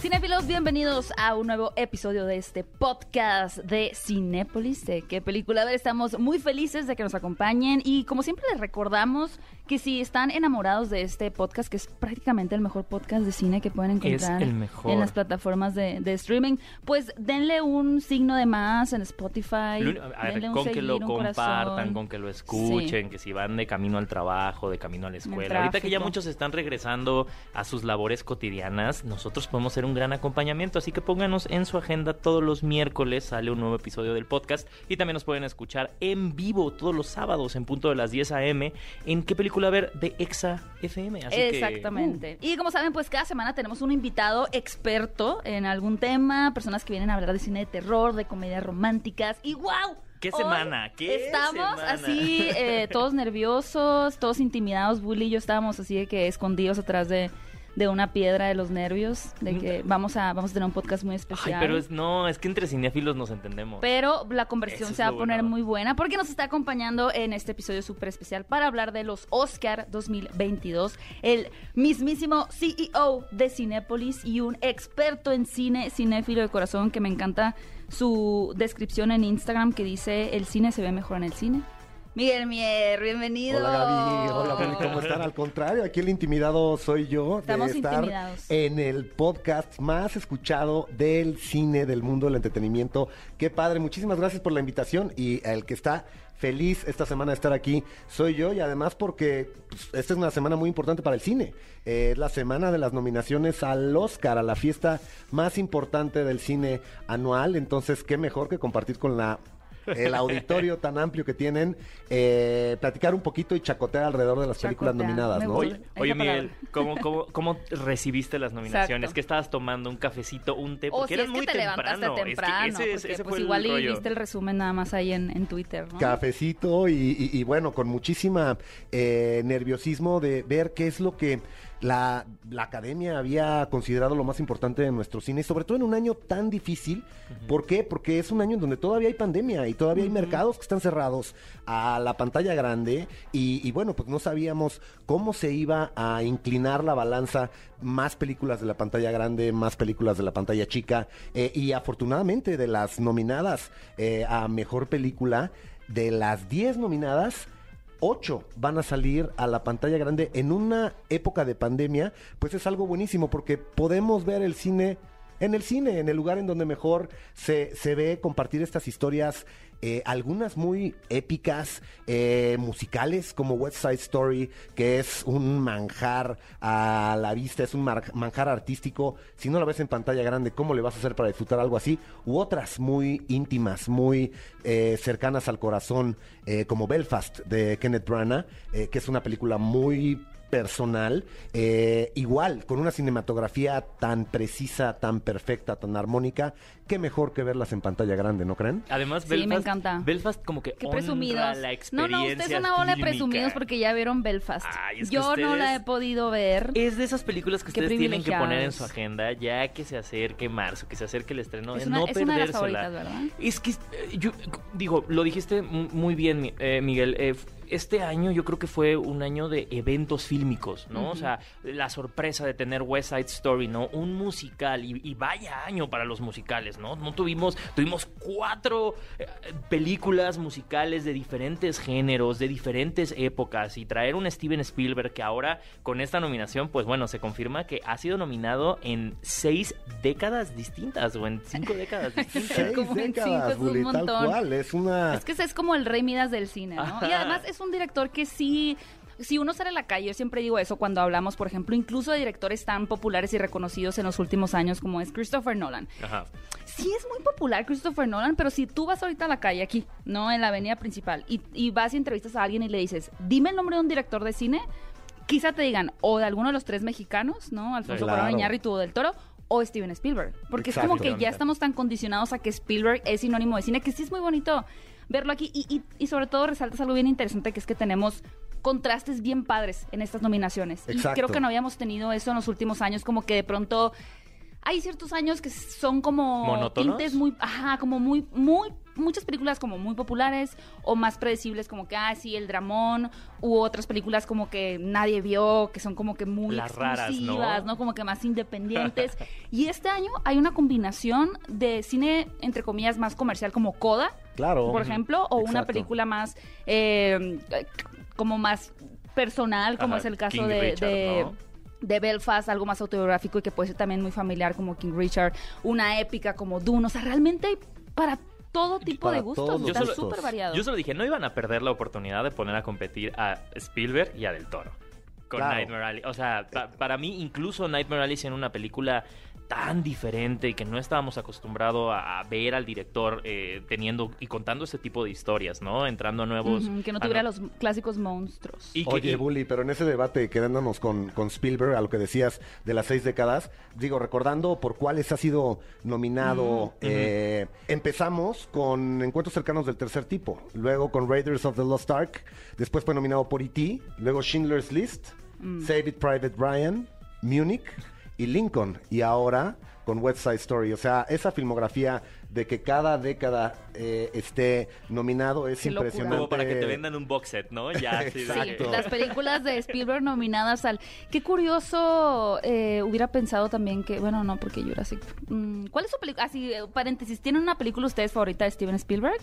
Cinéfilos, bienvenidos a un nuevo episodio de este podcast de Cinépolis. ¿De qué película? A ver, estamos muy felices de que nos acompañen y como siempre les recordamos que si están enamorados de este podcast, que es prácticamente el mejor podcast de cine que pueden encontrar en las plataformas de, de streaming, pues denle un signo de más en Spotify. Lo a ver, con que lo compartan, corazón. con que lo escuchen, Sí. que si van de camino al trabajo, de camino a la escuela. Ahorita que ya muchos están regresando a sus labores cotidianas, nosotros podemos ser un gran acompañamiento. Así que pónganos en su agenda todos los miércoles, sale un nuevo episodio del podcast. Y también nos pueden escuchar en vivo todos los sábados en punto de las 10 a.m. en qué película ver de Exa FM. Así que, uh, Exactamente. Y como saben, pues cada semana tenemos un invitado experto en algún tema, personas que vienen a hablar de cine de terror, de comedias románticas. Y wow. ¿Qué semana? ¿Qué estamos semana? así, eh, todos nerviosos, todos intimidados. Bully y yo estábamos así de que escondidos atrás de, de una piedra de los nervios, de que vamos a, vamos a tener un podcast muy Ay, especial. pero es, no, es que entre cinéfilos nos entendemos. Pero la conversión es se va a poner bueno. muy buena porque nos está acompañando en este episodio súper especial para hablar de los Oscar 2022. El mismísimo CEO de Cinépolis y un experto en cine, cinéfilo de corazón, que me encanta su descripción en Instagram que dice: el cine se ve mejor en el cine. Miguel Mier, bienvenido. Hola Gaby, hola Bully, ¿cómo están? Al contrario, aquí el intimidado soy yo Estamos de estar intimidados. en el podcast más escuchado del cine, del mundo del entretenimiento. Qué padre, muchísimas gracias por la invitación y el que está feliz esta semana de estar aquí soy yo y además porque pues, esta es una semana muy importante para el cine. Eh, es la semana de las nominaciones al Oscar, a la fiesta más importante del cine anual, entonces qué mejor que compartir con la el auditorio tan amplio que tienen, eh, platicar un poquito y chacotear alrededor de las películas nominadas, ¿no? Oye, oye. Miguel, ¿cómo, cómo, cómo recibiste las nominaciones? Exacto. ¿Qué estabas tomando? ¿Un cafecito, un té? O Porque si eras es que muy te temprano. levantaste Es que temprano, ese, es- porque, ese pues fue igual el y rollo. viste el resumen nada más ahí en, en Twitter, ¿no? Cafecito y, y- y bueno, con muchísima eh, nerviosismo de ver qué es lo que la, la academia había considerado lo más importante de nuestro cine, sobre todo en un año tan difícil. ¿Por qué? Porque es un año en donde todavía hay pandemia y todavía hay mercados que están cerrados a la pantalla grande y, y bueno, pues no sabíamos cómo se iba a inclinar la balanza, más películas de la pantalla grande, más películas de la pantalla chica eh, y afortunadamente de las nominadas eh, a mejor película, de las 10 nominadas, ocho van a salir a la pantalla grande en una época de pandemia, pues es algo buenísimo porque podemos ver el cine en el cine, en el lugar en donde mejor se, se ve compartir estas historias, eh, algunas muy épicas, eh, musicales, como West Side Story, que es un manjar a la vista, es un manjar artístico. Si no la ves en pantalla grande, ¿cómo le vas a hacer para disfrutar algo así? U otras muy íntimas, muy eh, cercanas al corazón, eh, como Belfast de Kenneth Branagh, que es una película muy personal, eh, igual, con una cinematografía tan precisa, tan perfecta, tan armónica, qué mejor que verlas en pantalla grande, ¿no creen? Además, Sí, Belfast, me encanta. Belfast como que Qué honra presumidos. la No, experiencia no, ustedes son una ola de fílmica. presumidos porque ya vieron Belfast. Ay, es que Yo no ustedes- la he podido ver. Es de esas películas que Qué ustedes tienen que poner en privilegiados. su agenda ya que se acerque marzo, que se acerque el estreno, Es de una- no es una de las perdérsela. favoritas, ¿verdad? Es que, eh, yo digo, lo dijiste mu- muy bien, mi- eh, Miguel. eh, f- este año yo creo que fue un año de eventos fílmicos, ¿no? O sea, la sorpresa de tener West Side Story, ¿no? Un musical, y, y vaya año para los musicales, ¿no? No tuvimos, tuvimos cuatro eh, películas musicales de diferentes géneros, de diferentes épocas, y traer un Steven Spielberg que ahora con esta nominación, pues bueno, se confirma que ha sido nominado en seis décadas distintas, o en cinco décadas distintas. Seis Como en cinco, décadas, es un Bully, tal montón. cual, es una... Es que es como el rey Midas del cine, ¿no? Y además es un director que sí... Si uno sale a la calle, yo siempre digo eso cuando hablamos, por ejemplo, incluso de directores tan populares y reconocidos en los últimos años como es Christopher Nolan. Ajá. Sí es muy popular Christopher Nolan, pero si tú vas ahorita a la calle aquí, ¿no? En la avenida principal, y, y vas y entrevistas a alguien y le dices, dime el nombre de un director de cine, quizá te digan, o de alguno de los tres mexicanos, ¿no? Alfonso Claro. Cuarón Iñárritu o del Toro, o Steven Spielberg. Porque es como que ya estamos tan condicionados a que Spielberg es sinónimo de cine, que sí es muy bonito verlo aquí. Y, y- y sobre todo resaltas algo bien interesante, que es que tenemos contrastes bien padres en estas nominaciones. Y creo que no habíamos tenido eso en los últimos años, como que de pronto hay ciertos años que son como ¿Monótonos? tintes muy, ajá, como muy, muy, muchas películas como muy populares o más predecibles como que, ah, sí, el dramón, u otras películas como que nadie vio, que son como que muy Las raras, ¿no? exclusivas, ¿no? Como que más independientes. y este año hay una combinación de cine, entre comillas, más comercial como Coda, Claro. por ejemplo, o una película más, eh, como más personal, como Ajá, es el caso King de, Richard, de, ¿no? de Belfast, algo más autobiográfico y que puede ser también muy familiar como King Richard, una épica como Dune, o sea, realmente hay para todo tipo Para de gustos, está súper variado. Yo solo dije, no iban a perder la oportunidad de poner a competir a Spielberg y a Del Toro. Con Claro. Nightmare Alley. O sea, pa- para mí, incluso Nightmare Alley siendo una película tan diferente y que no estábamos acostumbrados a, a ver al director eh, teniendo y contando ese tipo de historias, ¿no? Entrando a nuevos... Que no tuviera los clásicos monstruos. y que- Oye, y- Bully, pero en ese debate, quedándonos con, con Spielberg, a lo que decías de las seis décadas, digo, recordando por cuáles ha sido nominado, eh, empezamos con Encuentros cercanos del tercer tipo, luego con Raiders of the Lost Ark, después fue nominado por E.T., luego Schindler's List, Save It Private Ryan, Munich y Lincoln, y ahora con West Side Story. O sea, esa filmografía de que cada década eh, esté nominado es Qué locura. impresionante. Como para que te vendan un box set, ¿no? Ya, Sí, las películas de Spielberg nominadas al... Qué curioso, eh, hubiera pensado también que... Bueno, no, porque Jurassic... Mm, ¿Cuál es su película? Así, eh, paréntesis, ¿tienen una película ustedes favorita de Steven Spielberg?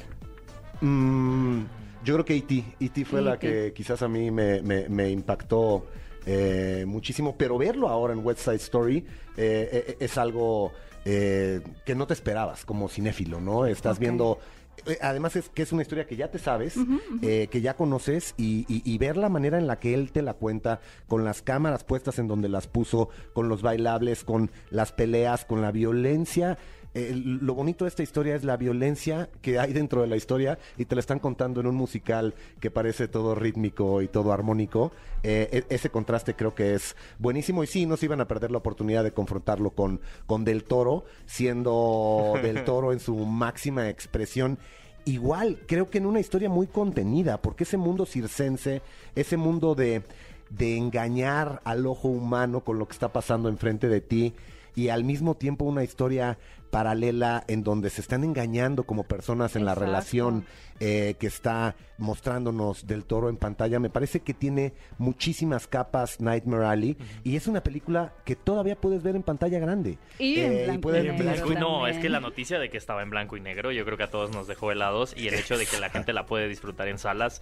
Mm, yo creo que E.T. E.T. fue la E.T.. que quizás a mí me, me- me impactó eh, muchísimo, pero verlo ahora en West Side Story eh, eh, es algo eh, que no te esperabas como cinéfilo, ¿no? Estás viendo... eh, Además es que es una historia que ya te sabes, eh, que ya conoces y, y- y ver la manera en la que él te la cuenta, con las cámaras puestas en donde las puso, con los bailables, con las peleas, con la violencia. Eh, lo bonito de esta historia es la violencia que hay dentro de la historia y te la están contando en un musical que parece todo rítmico y todo armónico. Eh, e- ese contraste creo que es buenísimo y sí, no se iban a perder la oportunidad de confrontarlo con, con Del Toro, siendo Del Toro en su máxima expresión. Igual, creo que en una historia muy contenida, porque ese mundo circense, ese mundo de, de engañar al ojo humano con lo que está pasando enfrente de ti y al mismo tiempo una historia paralela en donde se están engañando como personas en la relación eh, que está mostrándonos del toro en pantalla. Me parece que tiene muchísimas capas Nightmare Alley y es una película que todavía puedes ver en pantalla grande. Y en Eh, blanco y puedes- En negro blanco y- no, también. es que la noticia de que estaba en blanco y negro, yo creo que a todos nos dejó helados y el hecho de que la gente la puede disfrutar en salas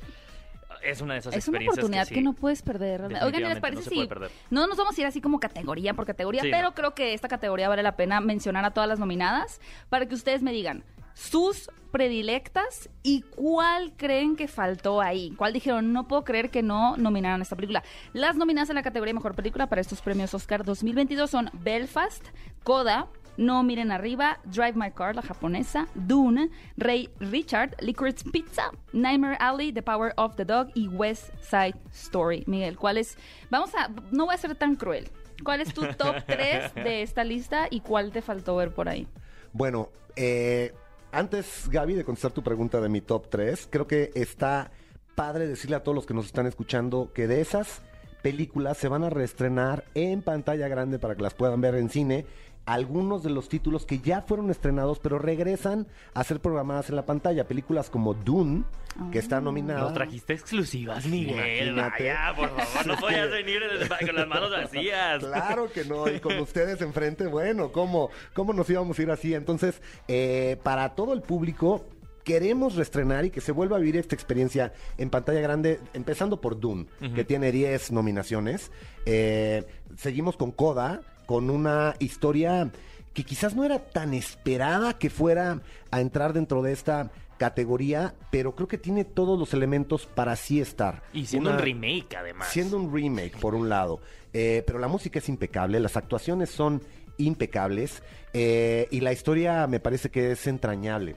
es una de esas Es una experiencias oportunidad que, sí. no puedes perder. Oigan, ¿y ¿les parece no si no nos vamos a ir así como categoría por categoría? Sí, pero no. creo que esta categoría vale la pena mencionar a todas las nominadas para que ustedes me digan sus predilectas y cuál creen que faltó ahí. ¿Cuál dijeron, no puedo creer que no nominaron esta película? Las nominadas en la categoría Mejor Película para estos premios Oscar 2022 son Belfast, Coda, No Miren Arriba, Drive My Car, la japonesa, Dune, Ray Richard, Licorice Pizza, Nightmare Alley, The Power of the Dog y West Side Story. Miguel, ¿cuál es? Vamos a, no voy a ser tan cruel. ¿Cuál es tu top 3 de esta lista y cuál te faltó ver por ahí? Bueno, eh, antes, Gaby, de contestar tu pregunta de mi top 3, creo que está padre decirle a todos los que nos están escuchando que de esas películas se van a reestrenar en pantalla grande para que las puedan ver en cine. Algunos de los títulos que ya fueron estrenados, pero regresan a ser programadas en la pantalla. Películas como Dune, que está nominada. Nos trajiste exclusivas, Miguel. Imagínate. Vaya, por favor, no podías venir con las manos vacías. Claro que no, y con ustedes enfrente, bueno, ¿cómo, cómo nos íbamos a ir así? Entonces, eh, para todo el público, queremos reestrenar y que se vuelva a vivir esta experiencia en pantalla grande, empezando por Dune, que tiene 10 nominaciones. Eh, seguimos con Coda, con una historia que quizás no era tan esperada que fuera a entrar dentro de esta categoría, pero creo que tiene todos los elementos para así estar. Y siendo Una- un remake, además. Siendo un remake, por un lado. Eh, pero la música es impecable, las actuaciones son impecables eh, y la historia me parece que es entrañable.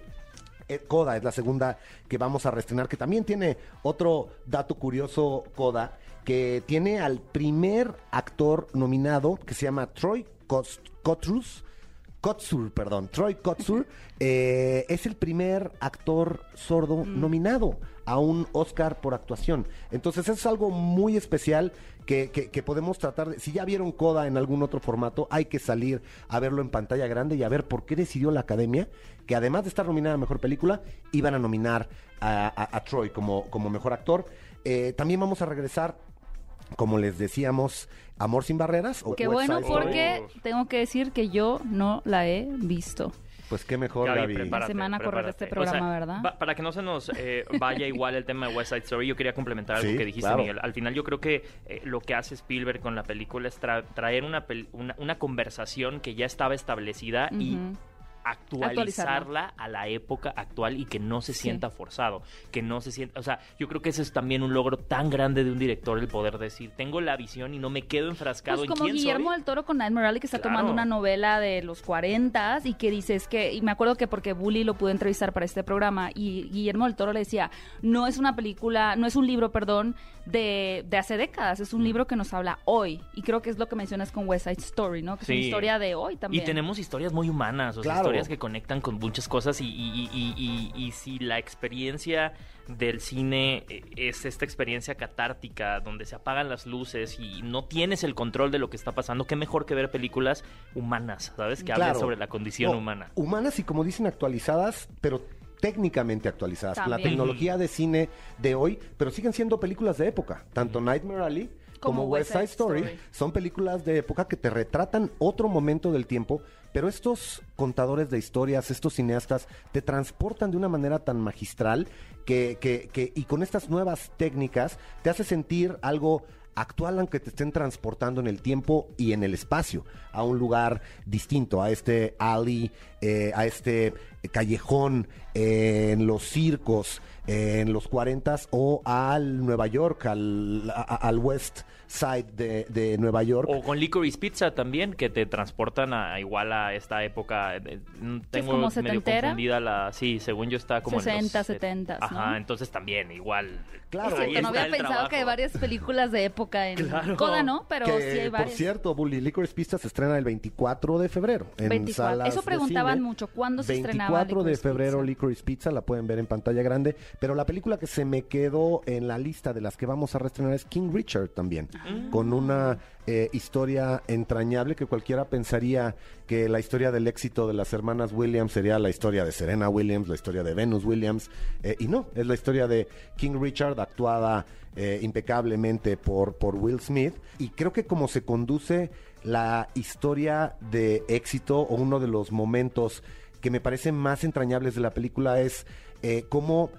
Eh, Coda es la segunda que vamos a reestrenar, que también tiene otro dato curioso, Coda, que tiene al primer actor nominado, que se llama Troy Kotrus. Kotsur, perdón, Troy Kotsur, eh, es el primer actor sordo nominado a un Oscar por actuación. Entonces eso es algo muy especial que, que- que podemos tratar de... Si ya vieron Coda en algún otro formato, hay que salir a verlo en pantalla grande y a ver por qué decidió la Academia que además de estar nominada a Mejor Película, iban a nominar a, a- a Troy como, como Mejor Actor. Eh, también vamos a regresar, como les decíamos, Amor sin Barreras. o Qué West bueno Side Story. porque tengo que decir que yo no la he visto. Pues qué mejor, Gaby, Gaby. prepárate, Se van a correr este programa, ¿verdad? pa- para que no se nos eh, vaya igual el tema de West Side Story, yo quería complementar algo Sí, que dijiste, claro. Miguel. Al final yo creo que eh, lo que hace Spielberg con la película es tra- traer una, pel- una, una conversación que ya estaba establecida y. actualizarla a la época actual y que no se Sí. sienta forzado, que no se sienta, o sea, yo creo que ese es también un logro tan grande de un director el poder decir, tengo la visión y no me quedo enfrascado Pues en como quién Guillermo soy. del Toro con Nightmare Alley que está Claro. tomando una novela de los 40 y que dice es que y me acuerdo que porque Bully lo pude entrevistar para este programa y Guillermo del Toro le decía no es una película no es un libro perdón de, de hace décadas Mm. es un libro que nos habla hoy y creo que es lo que mencionas con West Side Story no que es una Sí. historia de hoy también Y tenemos historias muy humanas, o sea, Claro. Historias que conectan con muchas cosas y, y- y- y- y- y si la experiencia del cine eh, es esta experiencia catártica donde se apagan las luces y no tienes el control de lo que está pasando, qué mejor que ver películas humanas, ¿sabes? Que hablan Claro. sobre la condición No, humana. Humanas y como dicen actualizadas, pero técnicamente actualizadas. La tecnología de cine de hoy, pero siguen siendo películas de época. Tanto Nightmare Alley como, Como West Side Story, Story. son películas de época que te retratan otro momento del tiempo, pero estos contadores de historias, estos cineastas, te transportan de una manera tan magistral que, que- que- y con estas nuevas técnicas te hace sentir algo actual aunque te estén transportando en el tiempo y en el espacio a un lugar distinto, a este alley, eh, a este callejón, eh, en los circos, eh, en los 40 o al Nueva York, al, a- al West Side de, de Nueva York. O con Licorice Pizza también, que te transportan a igual a esta época. eh, eh, Tengo como medio setentera? confundida la... Sí, según yo está como en 60, los... 70, Ajá, ¿no? entonces también igual. Claro. Es cierto, no había el pensado que hay trabajo. varias películas de época en Claro. Coda, ¿no? Pero que, sí hay por varias. cierto, Bully Licorice Pizza se estrena el 24 de febrero. En 24. salas Eso de preguntaban cine. mucho, ¿cuándo se estrenaba 24 de febrero Pizza? Licorice Pizza, la pueden ver en pantalla grande. Pero la película que se me quedó en la lista de las que vamos a reestrenar es King Richard también. Con una eh, historia entrañable que cualquiera pensaría que la historia del éxito de las hermanas Williams sería la historia de Serena Williams, la historia de Venus Williams. eh, y no, es la historia de King Richard actuada eh, impecablemente por, por Will Smith. Y creo que como se conduce la historia de éxito o uno de los momentos que me parecen más entrañables de la película es cómo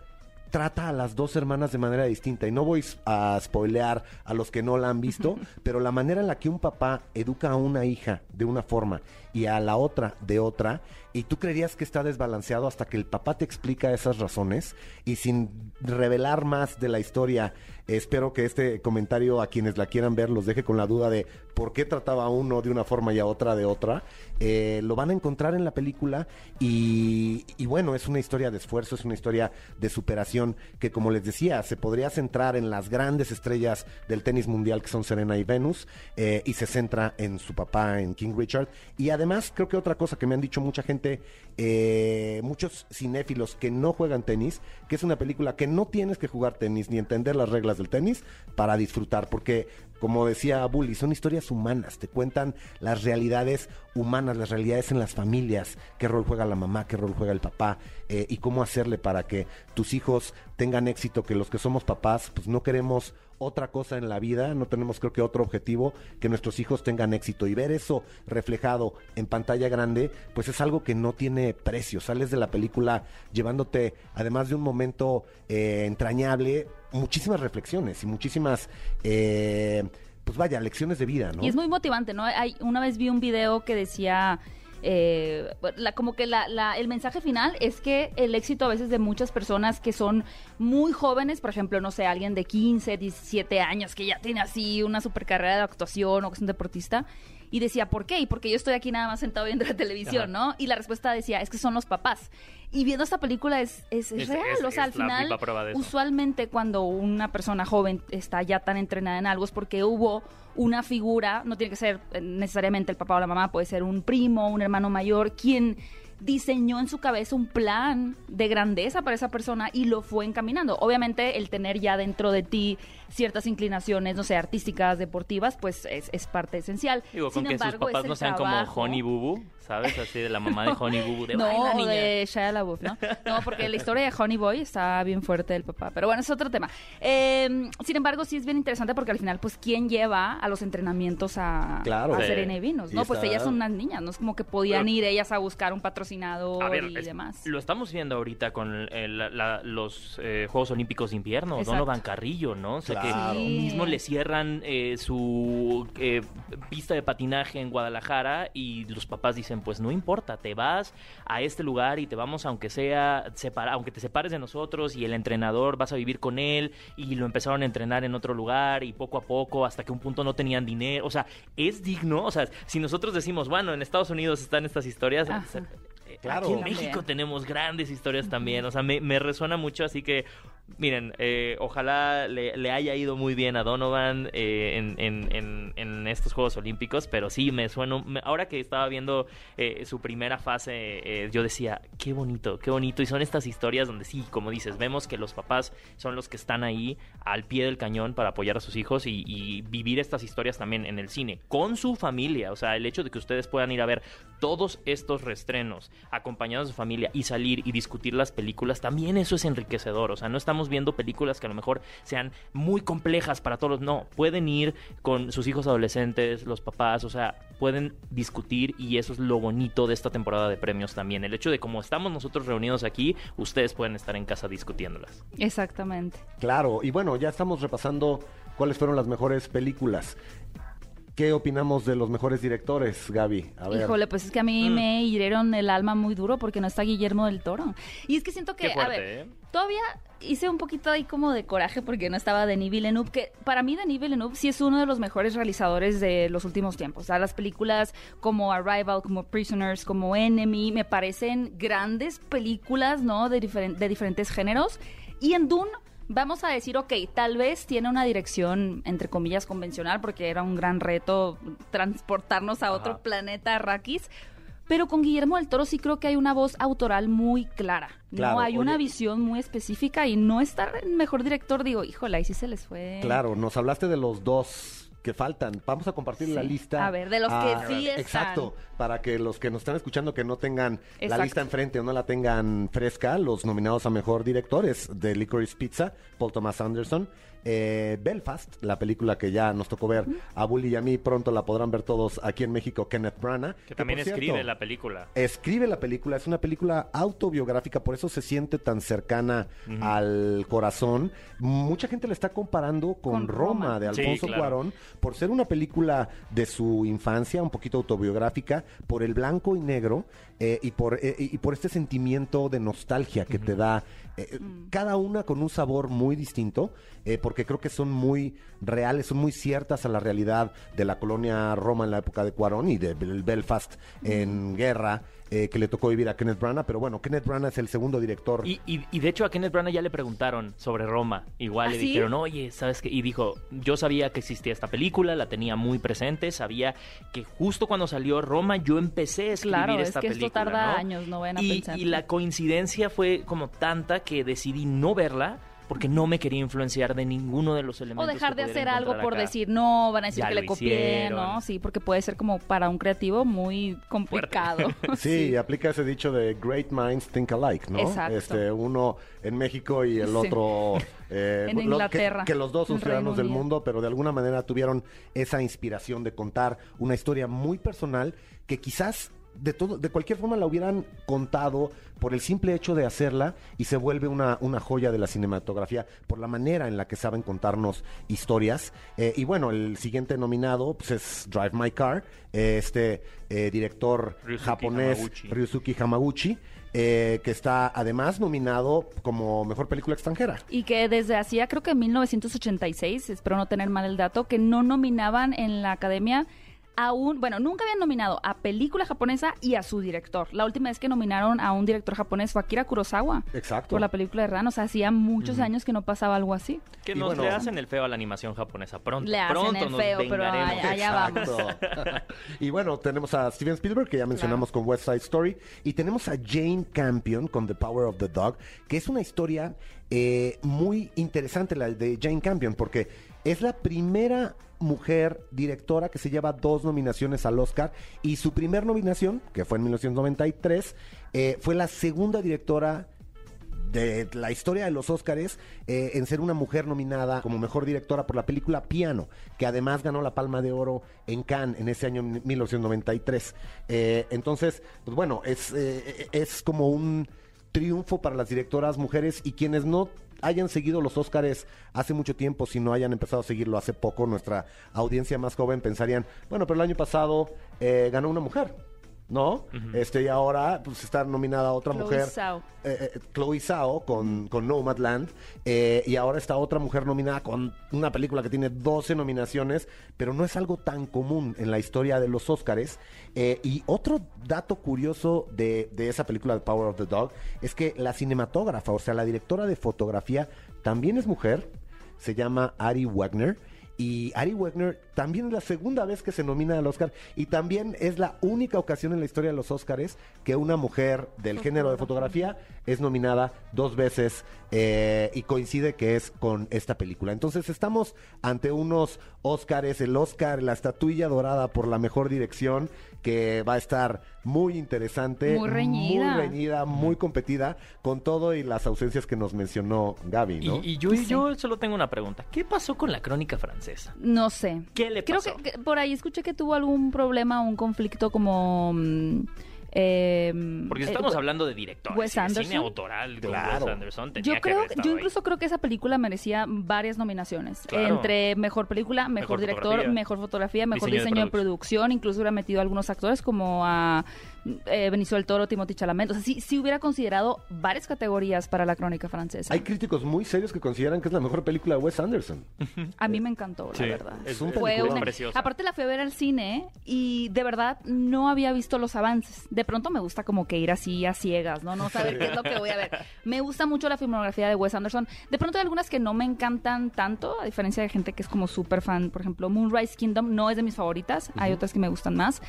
trata a las dos hermanas de manera distinta. Y no voy a spoilear a los que no la han visto, pero la manera en la que un papá educa a una hija de una forma y a la otra de otra, y tú creerías que está desbalanceado hasta que el papá te explica esas razones, y sin revelar más de la historia, espero que este comentario a quienes la quieran ver los deje con la duda de por qué trataba a uno de una forma y a otra de otra. Eh, lo van a encontrar en la película y, bueno, es una historia de esfuerzo, es una historia de superación que como les decía, se podría centrar en las grandes estrellas del tenis mundial que son Serena y Venus eh, y se centra en su papá, en King Richard. Y además creo que otra cosa que me han dicho mucha gente, eh, muchos cinéfilos que no juegan tenis, que es una película que no tienes que jugar tenis ni entender las reglas del tenis para disfrutar, porque como decía Bully, son historias humanas, te cuentan las realidades humanas, las realidades en las familias, qué rol juega la mamá, qué rol juega el papá, eh, y cómo hacerle para que tus hijos tengan éxito, que los que somos papás, pues no queremos otra cosa en la vida, no tenemos creo que otro objetivo, que nuestros hijos tengan éxito y ver eso reflejado en pantalla grande, pues es algo que no tiene precio, sales de la película llevándote, además de un momento eh, entrañable, muchísimas reflexiones y muchísimas, eh, pues vaya, lecciones de vida, ¿no? Y es muy motivante, ¿no? Hay, una vez vi un video que decía, eh, la- como que la, la- el mensaje final es que el éxito a veces de muchas personas que son muy jóvenes, por ejemplo, no sé, alguien de 15, 17 años que ya tiene así una super carrera de actuación o que es un deportista, y decía, ¿por qué? Y porque yo estoy aquí nada más sentado viendo la televisión, ¿no? Y la respuesta decía, es que son los papás. Y viendo esta película es, es, es Es- real, o sea, al final, usualmente cuando una persona joven está ya tan entrenada en algo es porque hubo una figura, no tiene que ser eh, necesariamente el papá o la mamá, puede ser un primo, un hermano mayor, quien diseñó en su cabeza un plan de grandeza para esa persona y lo fue encaminando. Obviamente el tener ya dentro de ti ciertas inclinaciones, no sé, artísticas, deportivas, pues es, es parte esencial. Digo, con Sin que sus embargo, papás el no sean trabajo. como Honey Boo Boo, ¿sabes? Así de la mamá de Honey Boo Boo. De No, "Baila, o niña". de Shia LaBeouf, ¿no? No, porque la historia de Honey Boy está bien fuerte del papá. Pero bueno, es otro tema. Eh, sin embargo, sí es bien interesante porque al final, pues, ¿quién lleva a los entrenamientos a, Claro. a Sí. Serena y Vinos? Y No, pues está- ellas son unas niñas, no es como que podían Pero- ir ellas a buscar un patrocinador A ver, y es- demás. lo estamos viendo ahorita con eh, la- la- los eh, Juegos Olímpicos de Invierno, Exacto. Donovan Carrillo, ¿no? Claro. que Sí. mismo le cierran eh, su eh, pista de patinaje en Guadalajara y los papás dicen, pues no importa, te vas a este lugar y te vamos aunque sea separa, aunque te separes de nosotros y el entrenador vas a vivir con él y lo empezaron a entrenar en otro lugar y poco a poco hasta que un punto no tenían dinero, o sea, es digno, o sea, si nosotros decimos, bueno, en Estados Unidos están estas historias, Ajá. Eh, Claro. Aquí en También. México tenemos grandes historias también. O sea, me, me resuena mucho. Así que, miren, eh, ojalá le, le haya ido muy bien a Donovan eh, en, en- en- en estos Juegos Olímpicos. Pero sí, me suena. me- ahora que estaba viendo eh, su primera fase, eh, yo decía, qué bonito, qué bonito. Y son estas historias donde sí, como dices, vemos que los papás son los que están ahí al pie del cañón para apoyar a sus hijos y, y vivir estas historias también en el cine, con su familia. O sea, el hecho de que ustedes puedan ir a ver todos estos restrenos acompañados de su familia y salir y discutir las películas, también eso es enriquecedor. O sea, no estamos viendo películas que a lo mejor sean muy complejas para todos. No, pueden ir con sus hijos adolescentes, los papás, o sea, pueden discutir y eso es lo bonito de esta temporada de premios también. El hecho de como estamos nosotros reunidos aquí, ustedes pueden estar en casa discutiéndolas. Exactamente. Claro, y bueno, ya estamos repasando cuáles fueron las mejores películas. ¿Qué opinamos de los mejores directores, Gaby? A ver. Híjole, pues es que a mí Mm. me hirieron el alma muy duro porque no está Guillermo del Toro. Y es que siento que, Qué fuerte, a ver, ¿eh? todavía hice un poquito ahí como de coraje porque no estaba Denis Villeneuve, que para mí Denis Villeneuve sí es uno de los mejores realizadores de los últimos tiempos. O sea, las películas como Arrival, como Prisoners, como Enemy, me parecen grandes películas, ¿no? De, diferen- de diferentes géneros. Y en Dune vamos a decir, ok, tal vez tiene una dirección, entre comillas, convencional, porque era un gran reto transportarnos a otro planeta Arrakis. Pero con Guillermo del Toro sí creo que hay una voz autoral muy clara. Claro, no hay una visión muy específica y no estar el mejor director. Digo, híjole, ahí sí se les fue. Claro, nos hablaste de los dos que faltan. Vamos a compartir la lista. A ver, de los que sí están. Exacto, para que los que nos están escuchando que no tengan la lista enfrente o no la tengan fresca, los nominados a mejor directores de Licorice Pizza, Paul Thomas Anderson, eh, Belfast, la película que ya nos tocó ver a Bully y a mí, pronto la podrán ver todos aquí en México, Kenneth Branagh. Que también cierto, escribe la película. escribe la película, es una película autobiográfica, por eso se siente tan cercana al corazón. Mucha gente la está comparando con, Con Roma, Roma. de Sí, Alfonso claro. Cuarón, por ser una película de su infancia, un poquito autobiográfica, por el blanco y negro eh, y, por, eh, y por este sentimiento de nostalgia que te da. Eh, Cada una con un sabor muy distinto, eh, porque creo que son muy reales, son muy ciertas a la realidad de la colonia Roma en la época de Cuarón y de Bel- Belfast en guerra, eh, que le tocó vivir a Kenneth Branagh. Pero bueno, Kenneth Branagh es el segundo director. Y, y- y de hecho a Kenneth Branagh ya le preguntaron sobre Roma. Igual ¿Ah, le sí? dijeron, oye, ¿sabes qué? Y dijo, yo sabía que existía esta película, la tenía muy presente, sabía que justo cuando salió Roma yo empecé a escribir Claro, es esta que esto película. tarda ¿no? años, no vayan a y, pensar. y la coincidencia fue como tanta que decidí no verla porque no me quería influenciar de ninguno de los O elementos. dejar que de hacer algo por acá. decir, no, van a decir Ya que le copié, hicieron. ¿no? Sí, porque puede ser como para un creativo muy complicado. Sí, aplica ese dicho de great minds think alike, ¿no? Exacto. Este, uno en México y el Sí. otro eh, En lo- que- Inglaterra, Que, los dos son ciudadanos del mundo, pero de alguna manera tuvieron esa inspiración de contar una historia muy personal que quizás de todo, de cualquier forma la hubieran contado por el simple hecho de hacerla y se vuelve una, una joya de la cinematografía por la manera en la que saben contarnos historias. Eh, y bueno, el siguiente nominado pues, es Drive My Car, eh, este eh, director Ryusuke japonés Hamaguchi. Ryusuke Hamaguchi, eh, que está además nominado como mejor película extranjera. Y que desde hacía, creo que en 1986, espero no tener mal el dato, que no nominaban en la academia a un, bueno, nunca habían nominado a película japonesa y a su director. La última vez que nominaron a un director japonés fue Akira Kurosawa. Exacto. Por la película de Ran, o sea, hacía muchos años que no pasaba algo así. Que nos bueno- le hacen el feo a la animación japonesa. Pronto, Le hacen pronto el nos feo, pero allá vamos. Y bueno, tenemos a Steven Spielberg, que ya mencionamos con West Side Story, y tenemos a Jane Campion con The Power of the Dog, que es una historia eh, muy interesante la de Jane Campion, porque es la primera mujer directora que se lleva dos nominaciones al Oscar, y su primer nominación, que fue en 1993, eh, fue la segunda directora de la historia de los Óscares eh, en ser una mujer nominada como mejor directora por la película Piano, que además ganó la Palma de Oro en Cannes en ese año 1993. Eh, entonces, pues bueno, es, es como un triunfo para las directoras mujeres y quienes no hayan seguido los Óscares hace mucho tiempo, si no hayan empezado a seguirlo hace poco, nuestra audiencia más joven pensarían, bueno, pero el año pasado eh, ganó una mujer. ¿No? Este, y ahora pues está nominada otra Chloe mujer Zhao. eh, eh, Chloe Zhao con, con Nomadland eh, y ahora está otra mujer nominada con una película que tiene 12 nominaciones, pero no es algo tan común en la historia de los Óscares. Eh, y otro dato curioso de, de esa película The Power of the Dog es que la cinematógrafa, o sea, la directora de fotografía, también es mujer, se llama Ari Wagner. Y Ari Wegner también es la segunda vez que se nomina al Oscar y también es la única ocasión en la historia de los Oscars que una mujer del género de fotografía es nominada dos veces eh, y coincide que es con esta película. Entonces estamos ante unos Oscars, el Oscar, la estatuilla dorada por la mejor dirección que va a estar muy interesante, Muy reñida. muy reñida, muy competida con todo y las ausencias que nos mencionó Gaby, ¿no? Y, y yo, Sí. yo solo tengo una pregunta. ¿Qué pasó con la crónica francesa? No sé. ¿Qué le Creo que por ahí escuché que tuvo algún problema, un conflicto como... mm, eh, Porque eh, estamos we- hablando de directores. Wes Anderson. Cine autoral Claro. Wes Anderson. tenía Yo creo, yo ahí. incluso creo que esa película merecía varias nominaciones. Claro. Entre mejor película, mejor, Mejor director, fotografía. mejor fotografía, mejor Diseño de producción. Incluso hubiera metido a algunos actores como a eh, Benicio del Toro, Timothy Chalamet. O sea, sí, sí hubiera considerado varias categorías para la crónica francesa. Hay críticos muy serios que consideran que es la mejor película de Wes Anderson. A mí me encantó, Sí, la verdad. es- un Fue una- preciosa. Aparte la fui a ver al cine y de verdad no había visto los avances. De pronto me gusta como que ir así a ciegas, ¿no? No saber qué es lo que voy a ver. Me gusta mucho la filmografía de Wes Anderson. De pronto hay algunas que no me encantan tanto, a diferencia de gente que es como súper fan. Por ejemplo, Moonrise Kingdom no es de mis favoritas. Hay otras que me gustan más.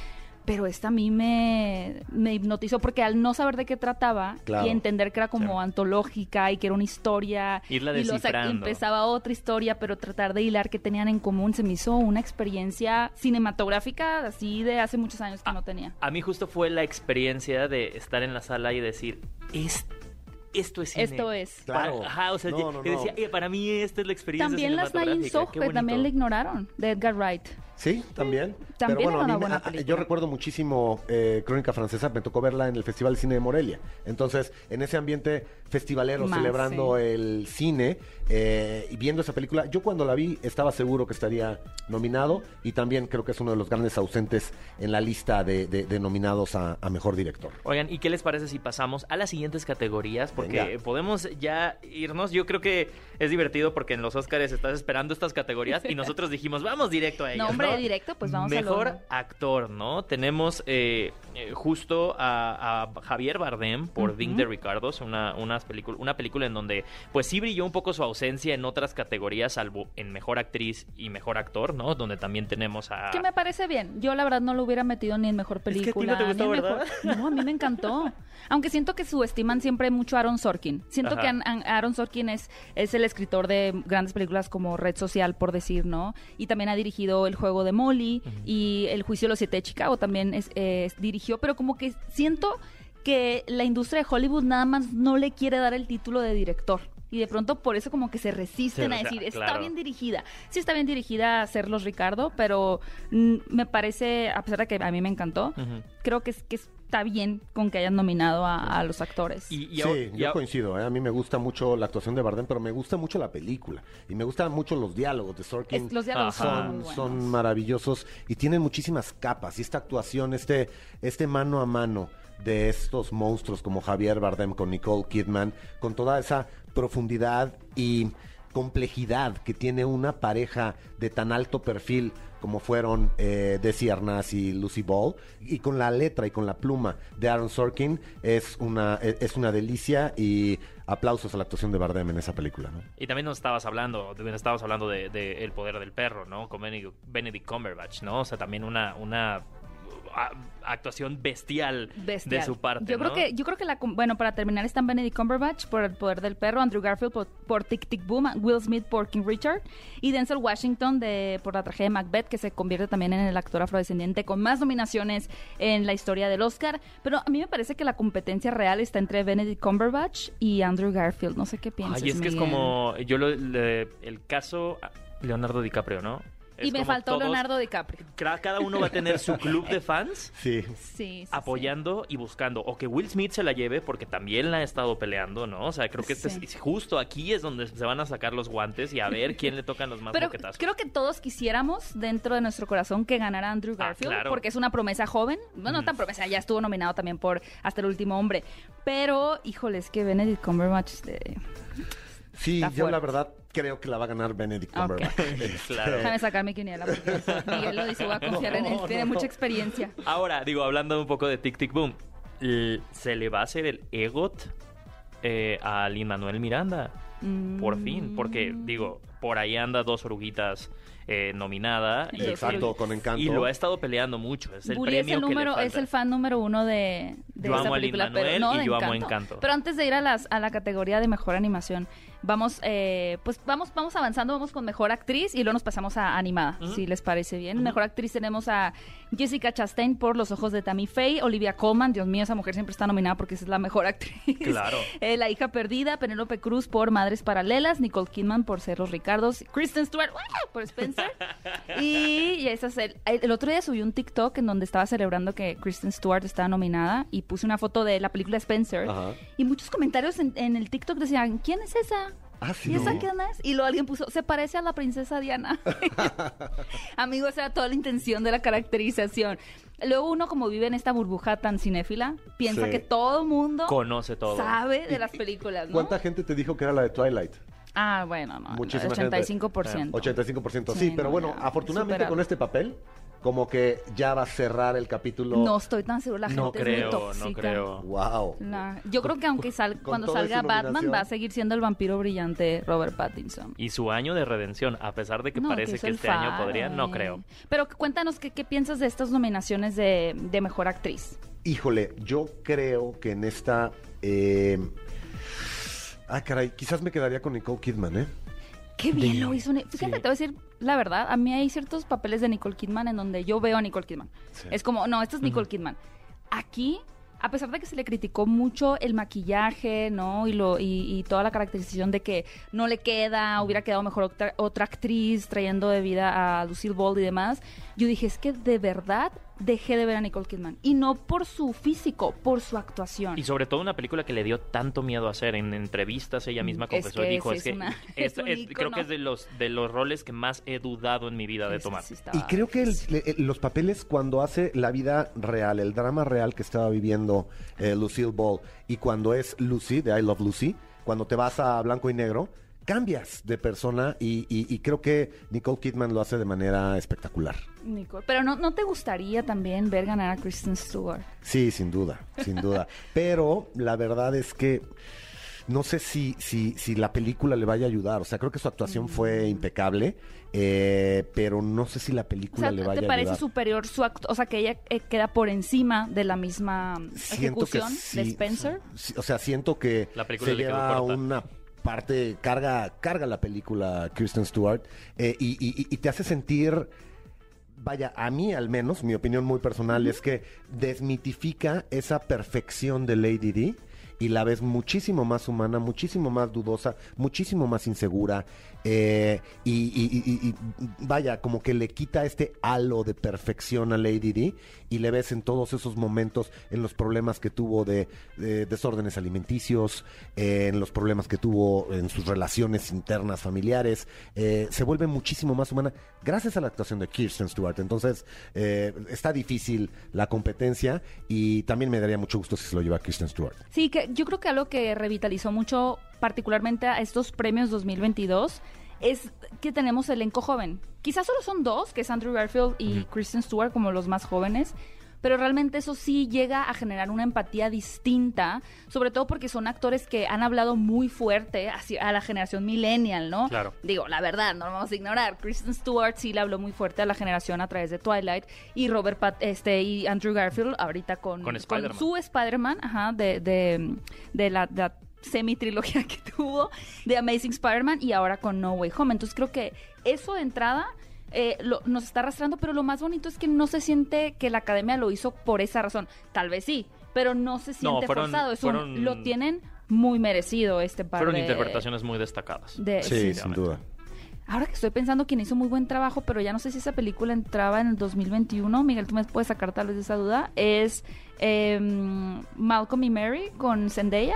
Pero esta a mí me, me hipnotizó porque al no saber de qué trataba Claro. y entender que era como Sí. antológica y que era una historia Irla y descifrando. empezaba otra historia, pero tratar de hilar que tenían en común se me hizo una experiencia cinematográfica así de hace muchos años que no tenía. A mí justo fue la experiencia de estar en la sala y decir, es, esto es cine. Esto es. Claro. Para- ajá, o sea, No, decía, "Eh, para mí esta es la experiencia También las qué que también bonito". la ignoraron, de Edgar Wright. Sí, también. También Pero bueno, era a mí me- buena a- película. yo recuerdo muchísimo eh, Crónica Francesa, me tocó verla en el Festival de Cine de Morelia. Entonces, en ese ambiente festivalero, Más, celebrando sí. el cine eh, y viendo esa película, yo cuando la vi estaba seguro que estaría nominado y también creo que es uno de los grandes ausentes en la lista de, de- de nominados a, a Mejor Director. Oigan, ¿y qué les parece si pasamos a las siguientes categorías? Porque Venga. podemos ya irnos. Yo creo que es divertido porque en los Oscars estás esperando estas categorías y nosotros dijimos, vamos directo a ellas. No, hombre. Directo, pues vamos Mejor horno. actor, ¿no? Tenemos eh, eh, justo a, a Javier Bardem por. Ding de Ricardos, una, unas pelicu- una película en donde pues sí brilló un poco su ausencia en otras categorías, salvo en Mejor Actriz y Mejor Actor, ¿no? Donde también tenemos a... Que me parece bien. Yo la verdad no lo hubiera metido ni en mejor que a ti no película. te gustó, ni en ¿verdad? mejor- No, a mí me encantó. Aunque siento que subestiman siempre mucho a Aaron Sorkin. Siento Ajá. que Aaron Sorkin es, es el escritor de grandes películas como Red Social, por decir, ¿no? Y también ha dirigido El juego de Molly y El juicio de los siete de Chicago también es, es- dirigió, pero como que siento que la industria de Hollywood nada más no le quiere dar el título de director. Y de pronto por eso como que se resisten Sí, a o sea, decir, está claro. bien dirigida. Sí está bien dirigida a Serlos Ricardo, pero me parece, a pesar de que a mí me encantó, creo que, es, que está bien con que hayan nominado a, a los actores. Y, y sí, y yo coincido. ¿eh? A mí me gusta mucho la actuación de Bardem, pero me gusta mucho la película. Y me gustan mucho los diálogos de Sorkin. Es- los diálogos son son maravillosos y tienen muchísimas capas. Y esta actuación, este, este mano a mano de estos monstruos como Javier Bardem con Nicole Kidman, con toda esa profundidad y complejidad que tiene una pareja de tan alto perfil como fueron eh, Desi Arnaz y Lucy Ball, y con la letra y con la pluma de Aaron Sorkin, es una, e- es una delicia y aplausos a la actuación de Bardem en esa película. Y también nos estabas hablando, también estabas hablando de, de El poder del perro, ¿no? Con Benedict, Cumberbatch, ¿no? O sea, también una, una actuación bestial, Bestial. de su parte, Yo creo que, yo creo que la, bueno, para terminar están Benedict Cumberbatch por El Poder del Perro, Andrew Garfield por, por Tic Tic Boom, Will Smith por King Richard y Denzel Washington de por la tragedia de Macbeth que se convierte también en el actor afrodescendiente con más nominaciones en la historia del Oscar. Pero a mí me parece que la competencia real está entre Benedict Cumberbatch y Andrew Garfield. No sé qué piensas. Ay, es que es como, yo lo, le- el caso ah, Leonardo DiCaprio, ¿no? Y me faltó todos- Leonardo DiCaprio. Ca- Cada uno va a tener su club de fans Sí. Sí, sí, sí. apoyando y buscando. O que Will Smith se la lleve porque también la ha estado peleando, ¿no? O sea, creo que este es, justo aquí es donde se van a sacar los guantes y a ver quién le tocan los más Pero boquetazos. creo que todos quisiéramos dentro de nuestro corazón que ganara Andrew Ah, Garfield, claro. porque es una promesa joven. Bueno, no tan promesa, ya estuvo nominado también por Hasta el último hombre. Pero, híjole, es que Benedict Cumberbatch este, Sí, Está yo la verdad creo que la va a ganar Benedict. Cumberbatch. Este, Claro. Déjame sacar mi quiniela porque Miguel lo dice, voy a confiar en él, No, tiene no, mucha experiencia. Ahora, digo, hablando un poco de Tic Tic Boom, ¿se le va a hacer el EGOT eh, a Lin Manuel Miranda? Por fin, porque, Mm. digo, por ahí anda dos oruguitas eh, nominada. y- Exacto, con encanto. Y lo ha estado peleando mucho. Es el Bully es premio el que le número, es el fan número uno de, de Yo esta amo a Lin-Manuel pero no y de yo amo Encanto. Encanto. Pero antes de ir a las a la categoría de mejor animación, vamos, eh, pues vamos, vamos avanzando, vamos con mejor actriz y luego nos pasamos a animada, si les parece bien. Mejor actriz tenemos a Jessica Chastain por Los ojos de Tammy Faye, Olivia Colman, Dios mío, esa mujer siempre está nominada porque esa es la mejor actriz. Claro. Eh, la hija perdida, Penélope Cruz por Madres Paralelas, Nicole Kidman por Cerros Ricardos, Kristen Stewart por Spencer. y, y esa es el, el otro día subí un TikTok en donde estaba celebrando que Kristen Stewart estaba nominada y puse una foto de la película Spencer. Ajá. Y muchos comentarios en, en el TikTok decían, ¿quién es esa? Ah, sí. ¿Y esa quién es? Y luego alguien puso, se parece a la princesa Diana. Amigo, esa era toda la intención de la caracterización. Luego uno como vive en esta burbuja tan cinéfila, piensa Sí. que todo mundo Conoce todo. sabe de ¿Y- las películas, ¿no? ¿Cuánta gente te dijo que era la de Twilight? Ah, bueno, no, Muchísima 85%. 85%. Sí, Sí, pero no, bueno, ya, afortunadamente superado. con este papel, como que ya va a cerrar el capítulo. No estoy tan segura, la gente No es muy creo, no tóxica. creo. No, Wow. Yo creo que aunque sal- cuando salga Batman va a seguir siendo el vampiro brillante Robert Pattinson. Y su año de redención, a pesar de que No, parece es que este año podría, no eh. creo. Pero cuéntanos qué, qué piensas de estas nominaciones de, de mejor actriz. Híjole, yo creo que en esta. Eh... Ah, caray, quizás me quedaría con Nicole Kidman, ¿eh? Qué bien lo hizo. Fíjate, Sí. te voy a decir la verdad. A mí hay ciertos papeles de Nicole Kidman en donde yo veo a Nicole Kidman. Sí. Es como, no, esta es Nicole Kidman. Aquí, a pesar de que se le criticó mucho el maquillaje, ¿no? Y, lo, y, y toda la caracterización de que no le queda, hubiera quedado mejor otra, otra actriz trayendo de vida a Lucille Ball y demás. Yo dije, es que de verdad dejé de ver a Nicole Kidman. Y no por su físico, por su actuación. Y sobre todo una película que le dio tanto miedo hacer. En entrevistas ella misma Mm, es confesó que dijo, es que una- es- es- creo que es de los, de los roles que más he dudado en mi vida de tomar. sí Y creo que el- el- los papeles cuando hace la vida real, el drama real que estaba viviendo eh, Lucille Ball y cuando es Lucy de I Love Lucy, cuando te vas a blanco y negro, cambias de persona y, y- y creo que Nicole Kidman lo hace de manera espectacular. Nicole. Pero no, ¿no te gustaría también ver ganar a Kristen Stewart? Sí, sin duda, sin duda. Pero la verdad es que no sé si, si, si la película le vaya a ayudar. O sea, creo que su actuación fue impecable, eh, pero no sé si la O película sea, le vaya ¿te a parece ayudar. superior su acto? O sea, que ella eh, queda por encima de la misma Siento que ejecución de Spencer. sí, o sea, siento que La película se le lleva corta. una parte, carga, carga la película Kristen Stewart eh, y, y- y te hace sentir, vaya, a mí al menos, mi opinión muy personal es que desmitifica esa perfección de Lady D y la ves muchísimo más humana, muchísimo más dudosa, muchísimo más insegura eh, y, y- y- y- vaya, como que le quita este halo de perfección a Lady D y le ves en todos esos momentos, en los problemas que tuvo de, de desórdenes alimenticios, eh, en los problemas que tuvo en sus relaciones internas familiares, eh, se vuelve muchísimo más humana gracias a la actuación de Kirsten Stewart. Entonces, eh, está difícil la competencia y también me daría mucho gusto si se lo lleva Kirsten Stewart. Sí, que yo creo que algo que revitalizó mucho, particularmente a estos premios 2022, es que tenemos elenco joven. Quizás solo son dos, que es Andrew Garfield y Kristen Stewart como los más jóvenes, pero realmente eso sí llega a generar una empatía distinta, sobre todo porque son actores que han hablado muy fuerte a la generación millennial, ¿no? Claro. Digo, la verdad, no lo vamos a ignorar. Kristen Stewart sí le habló muy fuerte a la generación a través de Twilight y Robert Pat este y Andrew Garfield ahorita con, Con su Spider-Man, ajá, de, de, de la, de la semi-trilogía que tuvo de Amazing Spider-Man y ahora con No Way Home. Entonces creo que eso de entrada eh, lo- nos está arrastrando, pero lo más bonito es que no se siente que la academia lo hizo por esa razón. Tal vez sí, pero no se siente fueron- forzado. Es un- lo tienen muy merecido este par Fueron de- interpretaciones muy destacadas. de- Sí, sin duda. Ahora que estoy pensando quien hizo muy buen trabajo, pero ya no sé si esa película entraba en el 2021, Miguel, tú me puedes sacar tal vez de esa duda, es em, Malcolm y Mary con Zendaya,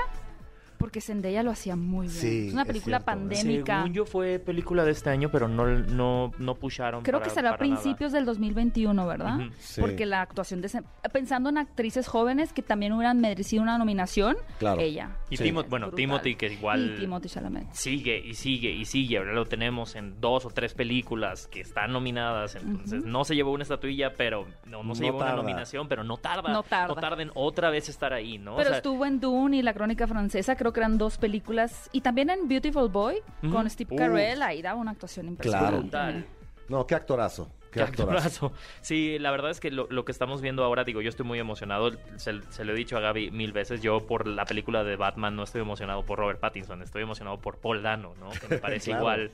porque Zendaya lo hacía muy bien. Sí, es una película pandémica. Según yo fue película de este año, pero no, no, no pusharon Creo para- que será a nada. principios del 2021, ¿verdad? Ujú. Sí. Porque la actuación de... Pensando en actrices jóvenes que también hubieran merecido una nominación, Claro. ella. Y Sí. Timo- bueno, Brutal. Timothy, que igual Y Timothy Chalamet. sigue y sigue y sigue. Ahora lo tenemos en dos o tres películas que están nominadas. Entonces, no se llevó una estatuilla, pero no, no se No llevó tarda. una nominación, pero no tarda. No tarda. No tarda en otra vez estar ahí, ¿no? O Pero sea, estuvo en Dune y La Crónica Francesa, creo dos películas. Y también en Beautiful Boy, con Steve. Carell, ahí daba una actuación impresionante. brutal. No, qué actorazo. Qué, Qué actorazo. actorazo. Sí, la verdad es que lo, lo que estamos viendo ahora, digo, yo estoy muy emocionado, se, se lo he dicho a Gaby mil veces, yo por la película de Batman no estoy emocionado por Robert Pattinson, estoy emocionado por Paul Dano, ¿no? Que me parece Claro. igual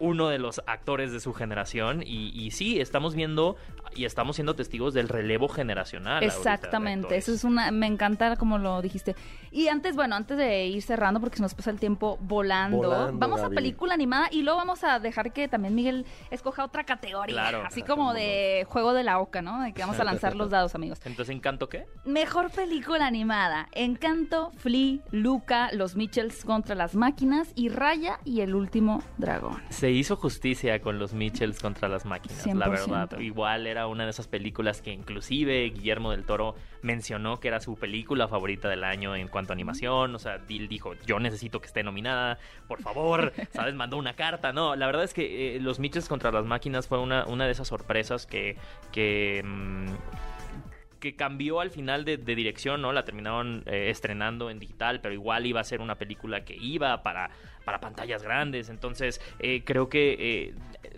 uno de los actores de su generación y, y sí, estamos viendo y estamos siendo testigos del relevo generacional. Exactamente, eso es una, me encanta como lo dijiste. Y antes, bueno, antes de ir cerrando, porque se nos pasa el tiempo volando, Volando, vamos Gaby. a película animada y luego vamos a dejar que también Miguel escoja otra categoría, Claro. así como de juego de la oca, ¿no? De que vamos a lanzar los dados, amigos. Entonces, ¿Encanto qué? Mejor película animada: Encanto, Flea, Luca, Los Mitchells contra las máquinas y Raya y el último dragón. Se hizo justicia con los Mitchells contra las máquinas, la 100%. verdad. Igual era una de esas películas que inclusive Guillermo del Toro mencionó que era su película favorita del año en cuanto a animación. O sea, él dijo, yo necesito que esté nominada, por favor, ¿sabes? Mandó una carta. No, la verdad es que eh, los Mitchells contra las máquinas fue una, una de esas sorpresas que... que mm, que cambió al final de, de dirección, ¿no? La terminaron eh, estrenando en digital, pero igual iba a ser una película que iba para, para pantallas grandes. Entonces, eh, creo que eh,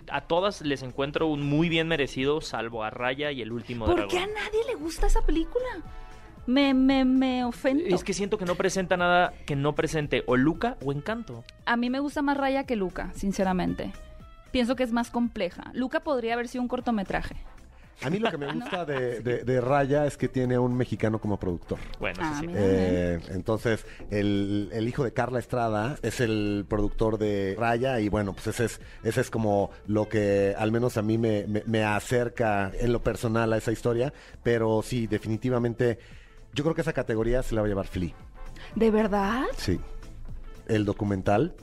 a todas les encuentro un muy bien merecido, salvo a Raya y el último ¿Por qué a dragón. nadie le gusta esa película? Me, me, me ofendo. Es que siento que no presenta nada que no presente o Luca o Encanto. A mí me gusta más Raya que Luca, sinceramente. Pienso que es más compleja. Luca podría haber sido un cortometraje. A mí lo que me gusta de, de- de Raya es que tiene a un mexicano como productor. Bueno, Ah, eso sí. mira. Eh, entonces, el, el hijo de Carla Estrada es el productor de Raya y bueno, pues ese es, ese es como lo que al menos a mí me, me- me acerca en lo personal a esa historia, pero sí, definitivamente, yo creo que esa categoría se la va a llevar Flea. ¿De verdad? Sí. El documental.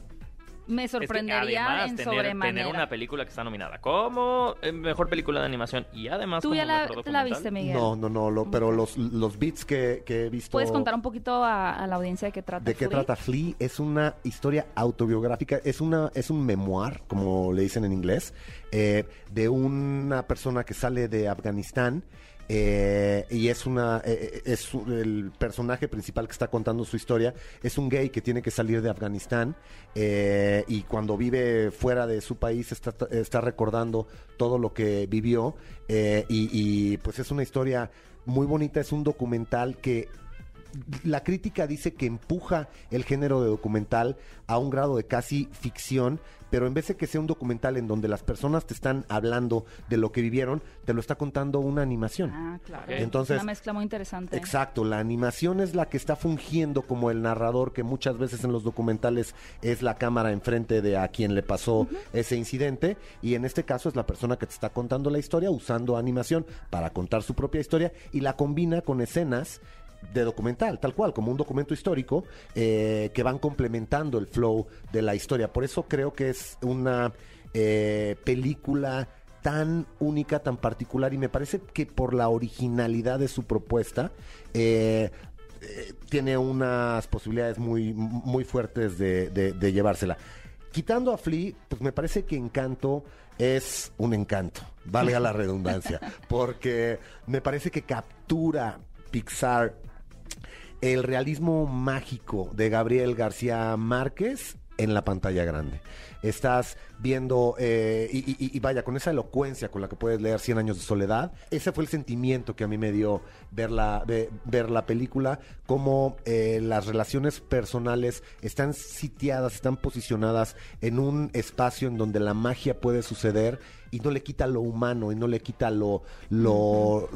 Me Es que sorprendería además en tener, sobremanera. tener una película que está nominada como eh, mejor película de animación y además ¿Tú como ya la, mejor la documental. viste, Miguel? No, no, no, lo- pero los, los beats que, que he visto... ¿Puedes contar un poquito a, a la audiencia de qué trata? ¿De qué Flea? trata Flea? Es una historia autobiográfica, es una es un memoir, como le dicen en inglés, eh, de una persona que sale de Afganistán. eh, y es una eh, es el personaje principal que está contando su historia es un gay que tiene que salir de Afganistán y cuando vive fuera de su país está, está recordando todo lo que vivió y, y, pues es una historia muy bonita es un documental que la crítica dice que empuja el género de documental a un grado de casi ficción, pero en vez de que sea un documental en donde las personas te están hablando de lo que vivieron, te lo está contando una animación. Ah, claro. Entonces- Una mezcla muy interesante. Exacto, la animación es la que está fungiendo como el narrador que muchas veces en los documentales es la cámara enfrente de a quien le pasó ese incidente y en este caso es la persona que te está contando la historia usando animación para contar su propia historia y la combina con escenas de documental, tal cual, como un documento histórico eh, que van complementando el flow de la historia. Por eso creo que es una eh, película tan única, tan particular y me parece que por la originalidad de su propuesta, eh, tiene unas posibilidades muy, muy fuertes de, de- de llevársela. Quitando a Flea, pues me parece que Encanto es un encanto, valga la redundancia, porque me parece que captura Pixar el realismo mágico de Gabriel García Márquez en la pantalla grande. Estás viendo, eh, y, y- y vaya, con esa elocuencia con la que puedes leer Cien años de soledad, ese fue el sentimiento que a mí me dio ver la, ve- ver la película, cómo eh, las relaciones personales están sitiadas, están posicionadas en un espacio en donde la magia puede suceder y no le quita lo humano y no le quita lo, lo,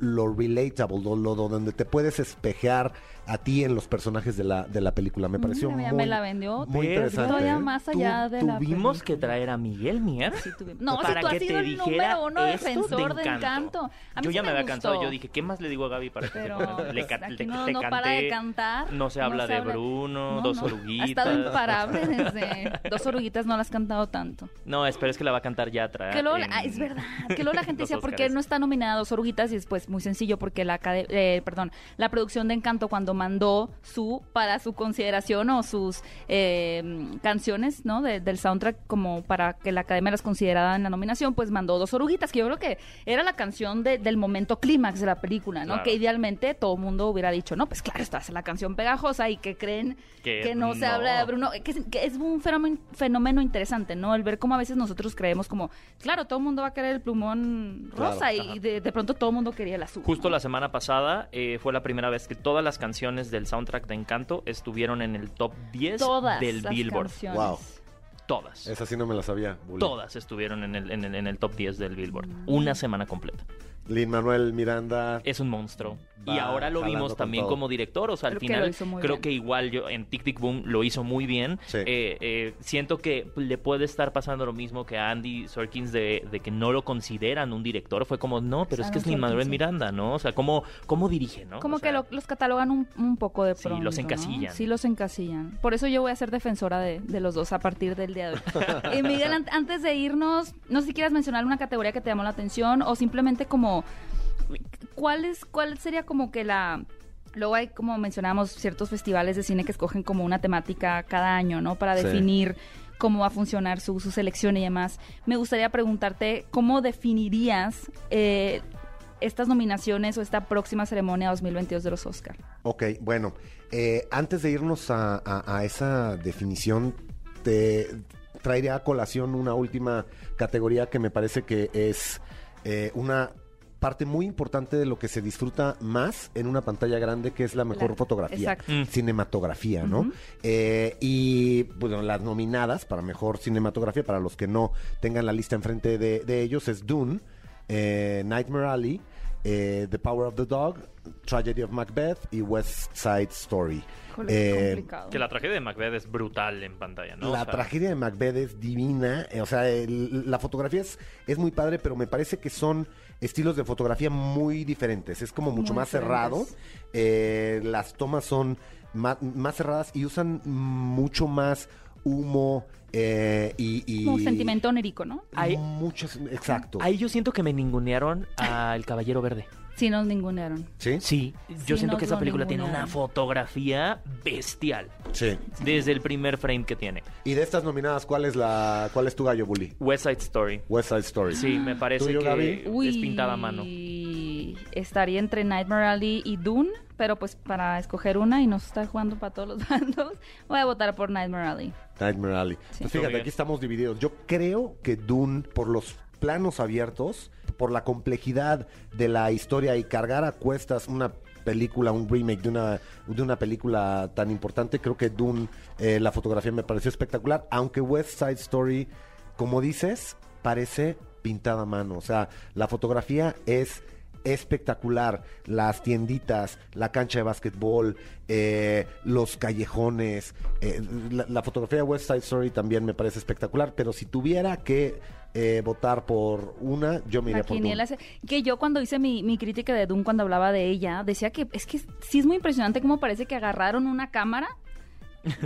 lo relatable, lo, lo- donde te puedes espejear a ti en los personajes de la, de la película. Me pareció Mm, muy, me la vendió muy interesante. todavía ¿eh? más allá de la Tuvimos que traer a Miguel Mier. Sí. No, para si tú has que sido te el dijera número uno esto defensor de Encanto. A mí Yo sí ya me, había cansado. Yo dije, ¿qué más le digo a Gaby para que Pero se le, pues, te- no, para de cantar. No se habla de Bruno, dos Ha oruguitas. estado imparable desde dos oruguitas, no las has cantado tanto. No, espero es que la va a cantar ya. Que luego, ah, es verdad, que luego la gente decía, ¿por qué no está nominada Dos Oruguitas? Y es pues muy sencillo, porque la, eh, perdón, la producción de Encanto cuando mandó su, para su consideración o sus eh, canciones, ¿no? De- del soundtrack como para que la Academia las considerara en la nominación, pues mandó Dos Oruguitas, que yo creo que era la canción de- del momento clímax de la película, ¿no? Claro. Que idealmente todo el mundo hubiera dicho, no, pues claro, esta es la canción pegajosa y que creen Que que, no, se habla de Bruno, que es, que es un fenómeno, fenómeno interesante, ¿no? El ver cómo a veces nosotros creemos como, claro, todo el mundo va a querer el plumón rosa y de, de pronto todo el mundo quería el azul. Justo ¿no? la semana pasada eh, fue la primera vez que todas las canciones del soundtrack de Encanto estuvieron en el top 10 Todas del las Billboard. canciones. Wow. Todas. Esa sí no me la sabía. Todas estuvieron en el, en el, en el top 10 del Billboard. Una semana completa. Lin Manuel Miranda. Es un monstruo. Y ahora lo vimos también todo. como director. O sea, al Creo final creo bien. que igual yo en Tic Tic Boom lo hizo muy bien. Sí. Eh, eh, siento que le puede estar pasando lo mismo que a Andy Serkins de, de que no lo consideran un director. Fue como, no, pero es que es Lin Manuel sí. Miranda, ¿no? O sea, ¿cómo, cómo dirige, no? Como O sea, que lo- los catalogan un, un poco de Sí, pronto. los ¿no? encasillan. Sí, los encasillan. Por eso yo voy a ser defensora de, de los dos a partir del día de hoy. y Miguel, an- antes de irnos, no sé si quieras mencionar una categoría que te llamó la atención o simplemente como, ¿cuál, es, cuál sería como que la... Luego hay, como mencionamos, ciertos festivales de cine que escogen como una temática cada año, ¿no? Para Sí. definir cómo va a funcionar su, su selección y demás. Me gustaría preguntarte, ¿cómo definirías eh, estas nominaciones o esta próxima ceremonia 2022 de los Oscar? Ok, bueno, eh, antes de irnos a, a- a esa definición, te traería a colación una última categoría que me parece que es eh, una parte muy importante de lo que se disfruta más en una pantalla grande, que es la mejor La- fotografía, exacto. Mm. cinematografía, ¿no? Eh, y bueno, las nominadas para mejor cinematografía, para los que no tengan la lista enfrente de, de ellos, es Dune, eh, Nightmare Alley, eh, The Power of the Dog, Tragedy of Macbeth y West Side Story. Eh, complicado. Que la tragedia de Macbeth es brutal en pantalla, ¿no? La O sea, tragedia de Macbeth es divina, eh, o sea, el- la fotografía es, es muy padre, pero me parece que son estilos de fotografía muy diferentes. Es como mucho Muy más cerrado, eh, las tomas son más, cerradas y usan mucho más humo eh, y, y- Como sentimiento onérico, ¿no? Hay- muchos, exacto. Ahí yo siento que me ningunearon al Caballero Verde. Sí, nos ningunearon. ¿Sí? Sí, yo Sí, siento nos que esa película tiene una fotografía bestial. Sí. Desde el primer frame que tiene. Y de estas nominadas, ¿cuál es la, cuál es tu gallo, Bully? West Side Story. West Side Story. Sí, me parece ¿Tuyo, que Gaby? es pintada a mano. Estaría entre Nightmare Alley y Dune, pero pues para escoger una y no estar jugando para todos los bandos, voy a votar por Nightmare Alley. Nightmare Alley. Sí. Pues fíjate, aquí estamos divididos. Yo creo que Dune, por los planos abiertos, por la complejidad de la historia y cargar a cuestas una película, un remake de una, de una película tan importante, creo que Dune, eh, la fotografía me pareció espectacular, aunque West Side Story, como dices, parece pintada a mano. O sea, la fotografía es espectacular. Las tienditas, la cancha de básquetbol, eh, los callejones. eh, la, la fotografía de West Side Story también me parece espectacular. Pero si tuviera que eh, votar por una, yo me iría por Dune. que yo cuando hice mi, mi crítica de Dune, cuando hablaba de ella, decía que es que sí es muy impresionante cómo parece que agarraron una cámara,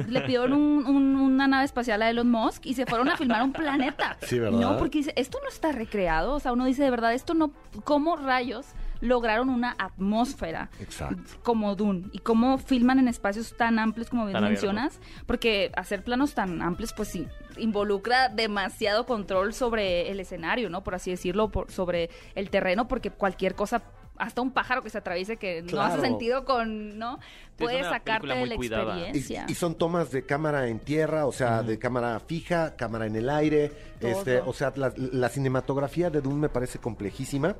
le pidieron un- un- una nave espacial a Elon Musk y se fueron a filmar un planeta. Sí, ¿verdad? No, porque dice, esto no está recreado, o sea, uno dice, de verdad, esto no, ¿cómo rayos lograron una atmósfera Exacto. como Dune y cómo filman en espacios tan amplios como bien mencionas, porque hacer planos tan amplios, pues sí, involucra demasiado control sobre el escenario, ¿no? Por así decirlo, por, sobre el terreno, porque cualquier cosa, hasta un pájaro que se atraviese que no hace sentido con, ¿no? Puede una sacarte de la. Y, experiencia. y son tomas de cámara en tierra, o sea, de cámara fija, cámara en el aire. Todo. Este, o sea, la, la cinematografía de Dune me parece complejísima.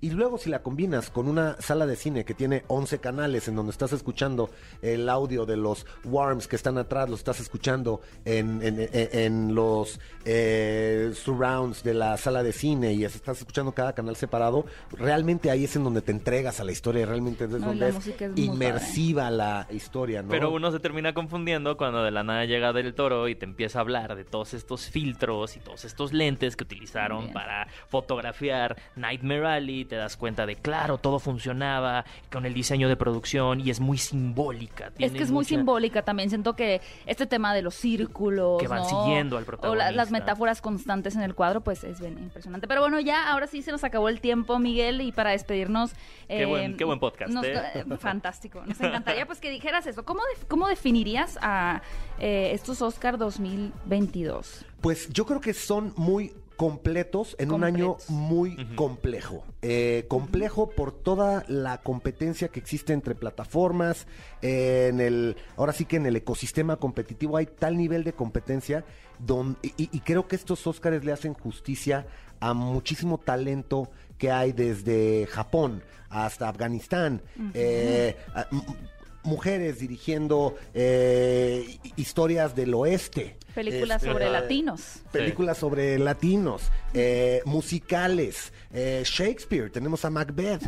Y luego si la combinas con una sala de cine que tiene 11 canales en donde estás escuchando el audio de los worms que están atrás, lo estás escuchando en, en- en- en los eh, surrounds de la sala de cine y estás escuchando cada canal separado, realmente ahí es en donde te entregas a la historia y realmente es No, donde es inmersiva la historia, ¿no? Pero uno se termina confundiendo cuando de la nada llega del toro y te empieza a hablar de todos estos filtros y todos estos lentes que utilizaron Bien. para fotografiar Nightmare Alley. Te das cuenta de, claro, todo funcionaba con el diseño de producción y es muy simbólica. Es tiene que es muy simbólica también. Siento que este tema de los círculos. Que van ¿no? siguiendo al O la- las protagonista. metáforas constantes en el cuadro, pues es bien impresionante. Pero bueno, ya ahora sí se nos acabó el tiempo, Miguel, y para despedirnos. Qué buen- qué buen podcast, nos- ¿eh? eh, fantástico. Nos encantaría pues que dijeras eso. ¿Cómo, cómo definirías a eh, estos Oscar 2022? Pues yo creo que son muy completos en un año muy complejo. Eh, complejo por toda la competencia que existe entre plataformas, eh, en el, ahora sí que en el ecosistema competitivo hay tal nivel de competencia don- y, creo que estos Óscares le hacen justicia a muchísimo talento que hay desde Japón hasta Afganistán. eh, mujeres dirigiendo eh, hi- historias del oeste. Películas Este, sobre latinos. películas sobre latinos, eh, musicales, eh, Shakespeare, tenemos a Macbeth,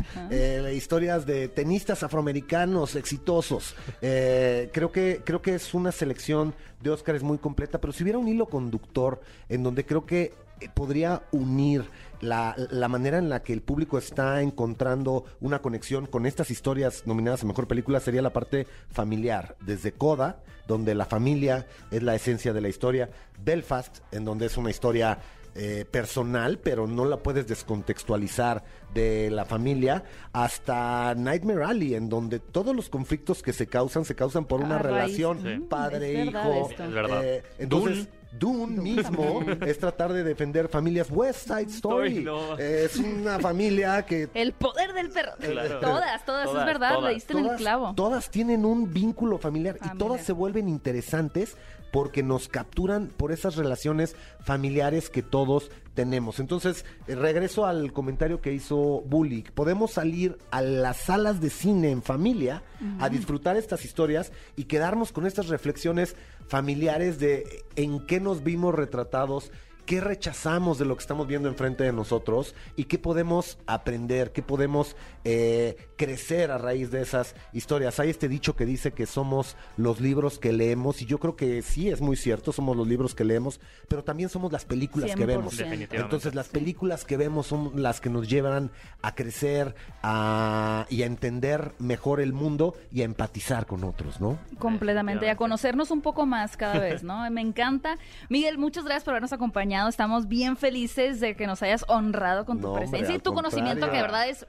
historias de tenistas afroamericanos exitosos. Creo, que, creo que es una selección de Óscares muy completa, pero si hubiera un hilo conductor en donde creo que podría unir la, la manera en la que el público está encontrando una conexión con estas historias nominadas a Mejor Película sería la parte familiar, desde Coda, donde la familia es la esencia de la historia, Belfast, en donde es una historia eh, personal, pero no la puedes descontextualizar de la familia, hasta Nightmare Alley, en donde todos los conflictos que se causan se causan por una relación Sí. Es verdad padre-hijo. esto. Es verdad. Eh, entonces, Dune mismo es tratar de defender familias West Side Story. No. Eh, es una familia que El poder del perro. Claro. Todas, todas, es verdad, todas. le diste en el clavo. todas tienen un vínculo familiar, y todas se vuelven interesantes porque nos capturan por esas relaciones familiares que todos tenemos. Entonces, eh, regreso al comentario que hizo Bully. Podemos salir a las salas de cine en familia a disfrutar estas historias y quedarnos con estas reflexiones familiares de en qué nos vimos retratados qué rechazamos de lo que estamos viendo enfrente de nosotros y qué podemos aprender, qué podemos eh, crecer a raíz de esas historias. Hay este dicho que dice que somos los libros que leemos y yo creo que sí es muy cierto, somos los libros que leemos, pero también somos las películas que 100%. vemos. Definitivamente. Entonces las películas que vemos son las que nos llevan a crecer a- y a entender mejor el mundo y a empatizar con otros, ¿no? Completamente, y a conocernos un poco más cada vez, ¿no? Me encanta. Miguel, muchas gracias por habernos acompañado. Estamos bien felices de que nos hayas honrado con tu No, hombre, presencia y tu conocimiento, que de verdad es.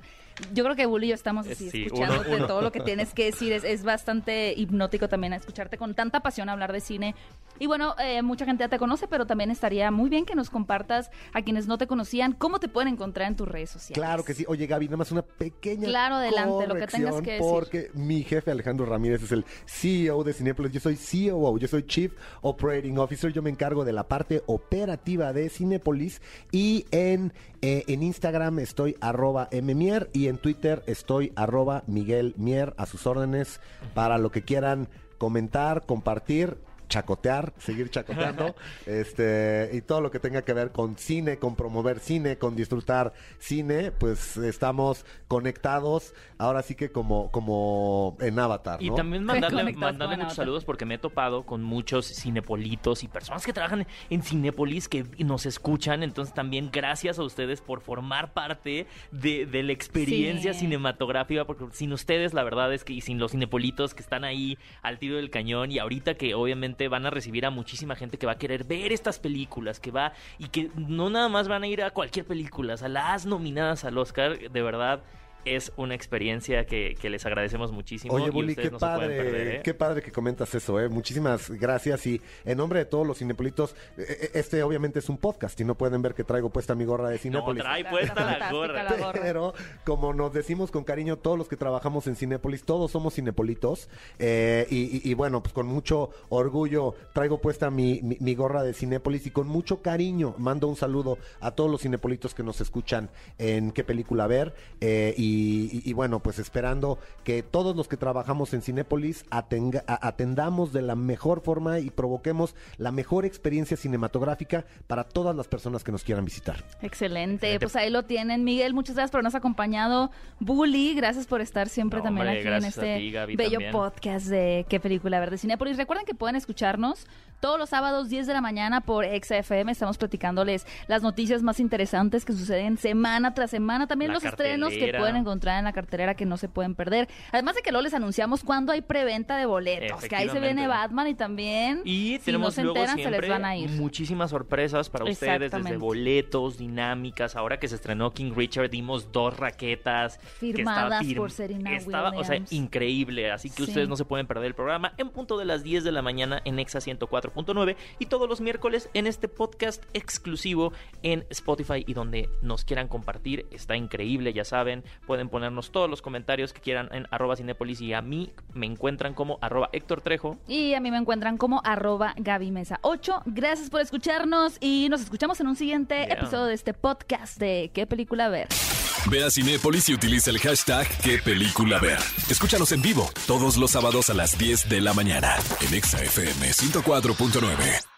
Yo creo que Bully y yo estamos así sí, escuchándote uno- uno. todo lo que tienes que decir. Es, es bastante hipnótico también escucharte con tanta pasión hablar de cine. Y bueno, eh, mucha gente ya te conoce, pero también estaría muy bien que nos compartas a quienes no te conocían cómo te pueden encontrar en tus redes sociales. Claro que sí. Oye, Gaby, nada más una pequeña. Claro, adelante, lo que tengas que decir. Porque mi jefe Alejandro Ramírez es el CEO de Cinepolis. Yo soy COO, yo soy Chief Operating Officer. Yo me encargo de la parte operativa de Cinepolis. Y en, eh, en Instagram estoy arroba mmier y en Twitter estoy arroba Miguel Mier a sus órdenes para lo que quieran comentar, compartir chacotear, seguir chacoteando, este, y todo lo que tenga que ver con cine, con promover cine, con disfrutar cine, pues estamos conectados, ahora sí que como, como en Avatar, Y también mandarle, mandarle muchos saludos porque me he topado con muchos cinepolitos y personas que trabajan en Cinépolis que nos escuchan. Entonces también gracias a ustedes por formar parte de, de la experiencia Sí. cinematográfica. Porque sin ustedes la verdad es que y sin los cinepolitos que están ahí al tiro del cañón y ahorita que obviamente van a recibir a muchísima gente que va a querer ver estas películas, que va y que no nada más van a ir a cualquier película, a las nominadas al Oscar, de verdad es una experiencia que, que, les agradecemos muchísimo. Oye, Bully, qué, no padre, perder, ¿eh? qué padre que comentas eso, ¿eh? Muchísimas gracias y en nombre de todos los cinepolitos, eh, eh, este obviamente es un podcast y no pueden ver que traigo puesta mi gorra de Cinépolis. No, trae puesta la gorra. Pero, como nos decimos con cariño todos los que trabajamos en Cinépolis, todos somos cinepolitos eh, y, y, y, bueno, pues con mucho orgullo traigo puesta mi, mi, mi, gorra de Cinépolis y con mucho cariño mando un saludo a todos los cinepolitos que nos escuchan en qué película ver y y, bueno, pues esperando que todos los que trabajamos en Cinépolis atenga, atendamos de la mejor forma y provoquemos la mejor experiencia cinematográfica para todas las personas que nos quieran visitar. Excelente, pues ahí lo tienen. Miguel, muchas gracias por habernos acompañado. Bully, gracias por estar siempre no, también hombre, aquí en este ti, bello también. podcast de qué película ver de Cinépolis. Recuerden que pueden escucharnos todos los sábados 10 de la mañana por XFM. Estamos platicándoles las noticias más interesantes que suceden semana tras semana. También La los estrenos que pueden encontrar en la cartelera que no se pueden perder. Además de que luego les anunciamos cuando hay preventa de boletos, que ahí se viene. Batman y también Y si tenemos no se enteran se les van a ir. muchísimas sorpresas para ustedes, desde boletos, dinámicas. Ahora que se estrenó King Richard, dimos dos raquetas. que Firmadas por Serena estaba, O sea, Williams. increíble. Así que Sí. ustedes no se pueden perder el programa en punto de las 10 de la mañana en Exa 94.9 y todos los miércoles en este podcast exclusivo en Spotify y donde nos quieran compartir. Está increíble, ya saben. Pueden ponernos todos los comentarios que quieran en arroba Cinepolis y a mí me encuentran como arroba Héctor Trejo. Y a mí me encuentran como arroba Gaby Mesa 8. Gracias por escucharnos y nos escuchamos en un siguiente episodio de este podcast de ¿Qué película ver? Ve a Cinépolis y utiliza el hashtag ¿Qué película ver? Escúchanos en vivo todos los sábados a las 10 de la mañana en ExaFM 104. 94.9.